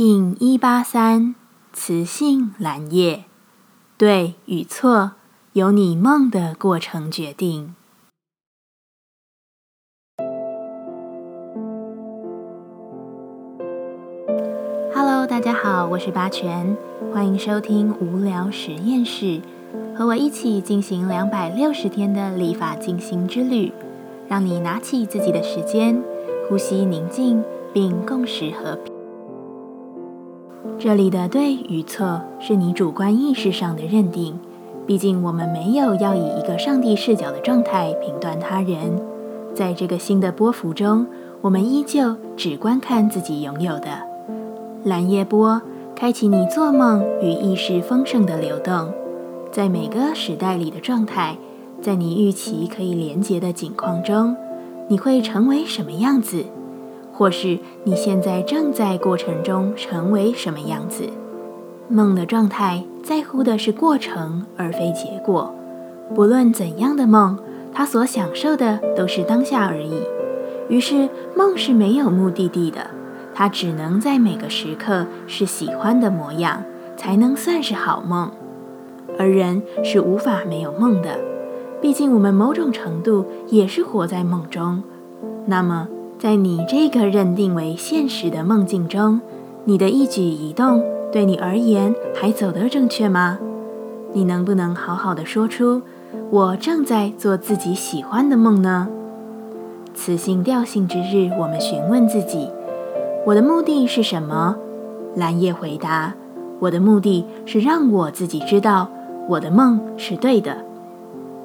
听一八三，雌性蓝叶，对与错由你梦的过程决定。Hello，大家好，我是八全，欢迎收听无聊实验室，和我一起进行两百六十天的立法进行之旅，让你拿起自己的时间，呼吸宁静，并共识和平。这里的对与错是你主观意识上的认定，毕竟我们没有要以一个上帝视角的状态评断他人。在这个新的波幅中，我们依旧只观看自己拥有的蓝夜波，开启你做梦与意识丰盛的流动。在每个时代里的状态，在你预期可以连接的景况中，你会成为什么样子？或是你现在正在过程中成为什么样子？梦的状态在乎的是过程，而非结果。不论怎样的梦，他所享受的都是当下而已。于是，梦是没有目的地的，它只能在每个时刻是喜欢的模样，才能算是好梦。而人是无法没有梦的，毕竟我们某种程度也是活在梦中。那么，在你这个认定为现实的梦境中，你的一举一动对你而言还走得正确吗？你能不能好好的说出“我正在做自己喜欢的梦”呢？磁性调性之日，我们询问自己：我的目的是什么？蓝叶回答：我的目的是让我自己知道我的梦是对的。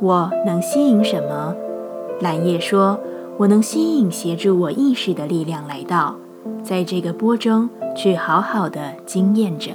我能吸引什么？蓝叶说。我能吸引协助我意识的力量来到，在这个波中去好好的经验着。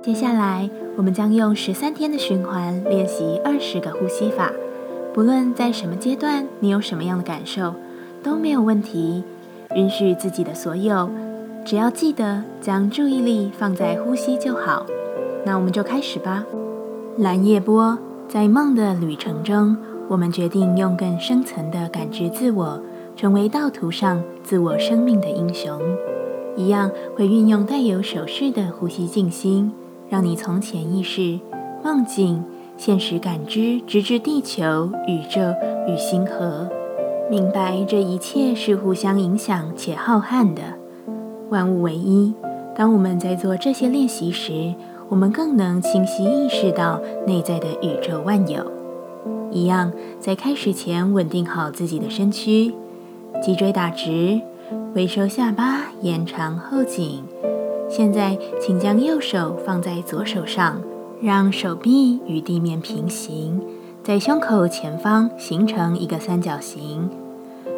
接下来，我们将用十三天的循环练习二十个呼吸法。不论在什么阶段，你有什么样的感受，都没有问题。允许自己的所有。只要记得将注意力放在呼吸就好。那我们就开始吧。蓝夜波在梦的旅程中，我们决定用更深层的感知自我，成为道途上自我生命的英雄。一样会运用带有手势的呼吸静心，让你从潜意识、梦境、现实感知，直至地球、宇宙与星河，明白这一切是互相影响且浩瀚的。万物为一。当我们在做这些练习时，我们更能清晰意识到内在的宇宙万有。一样，在开始前稳定好自己的身躯，脊椎打直，微收下巴，延长后颈。现在，请将右手放在左手上，让手臂与地面平行，在胸口前方形成一个三角形，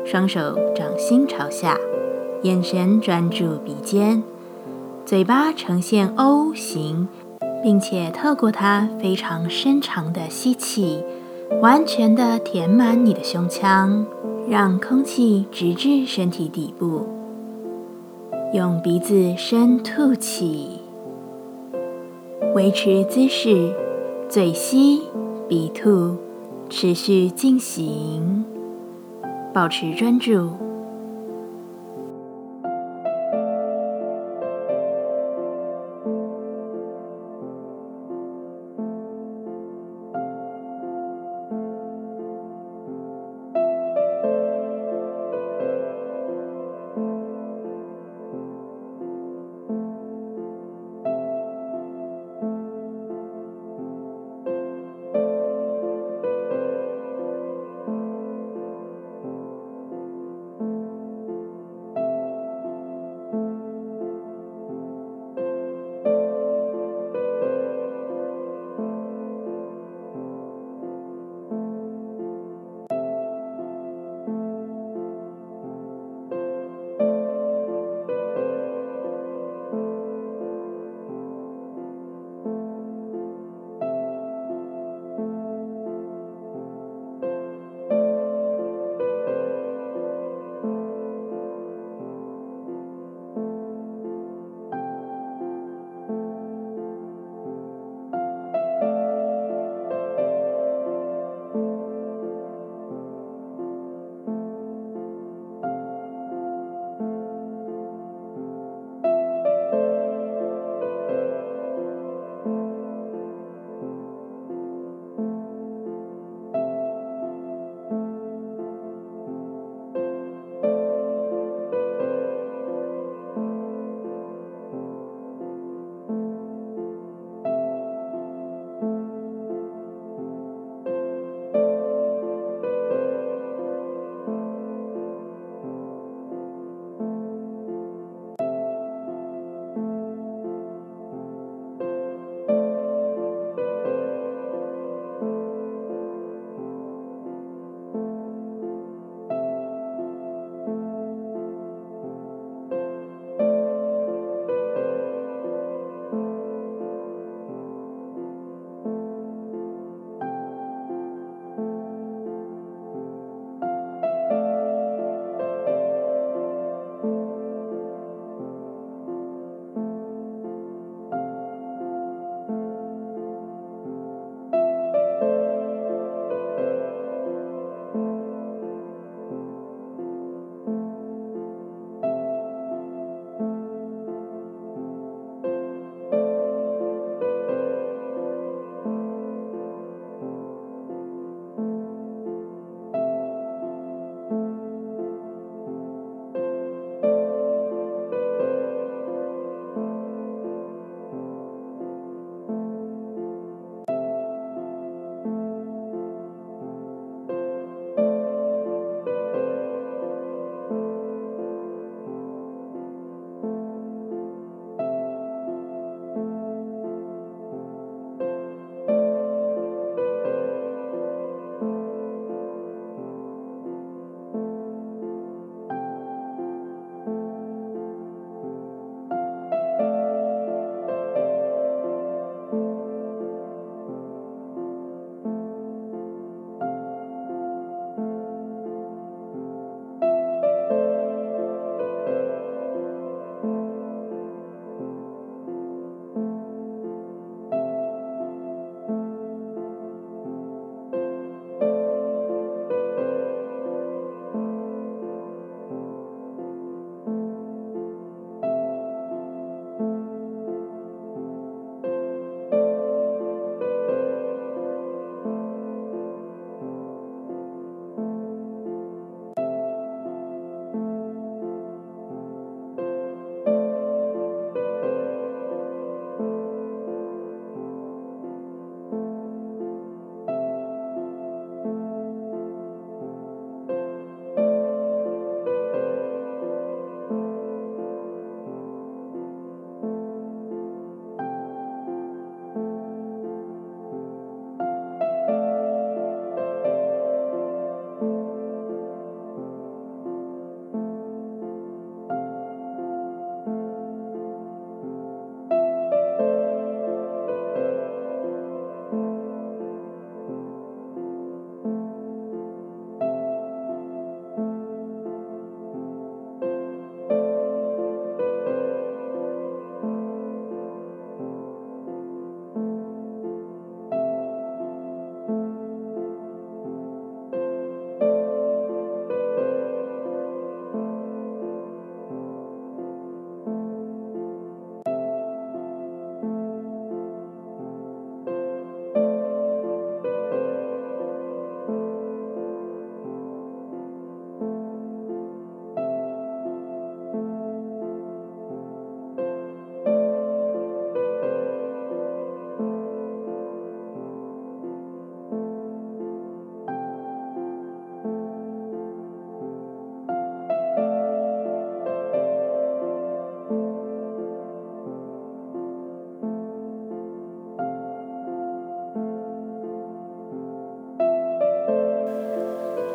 双手掌心朝下。眼神专注鼻尖，嘴巴呈现 O 型，并且透过它非常深长的吸气，完全的填满你的胸腔，让空气直至身体底部。用鼻子深吐气，维持姿势，嘴吸鼻吐，持续进行，保持专注。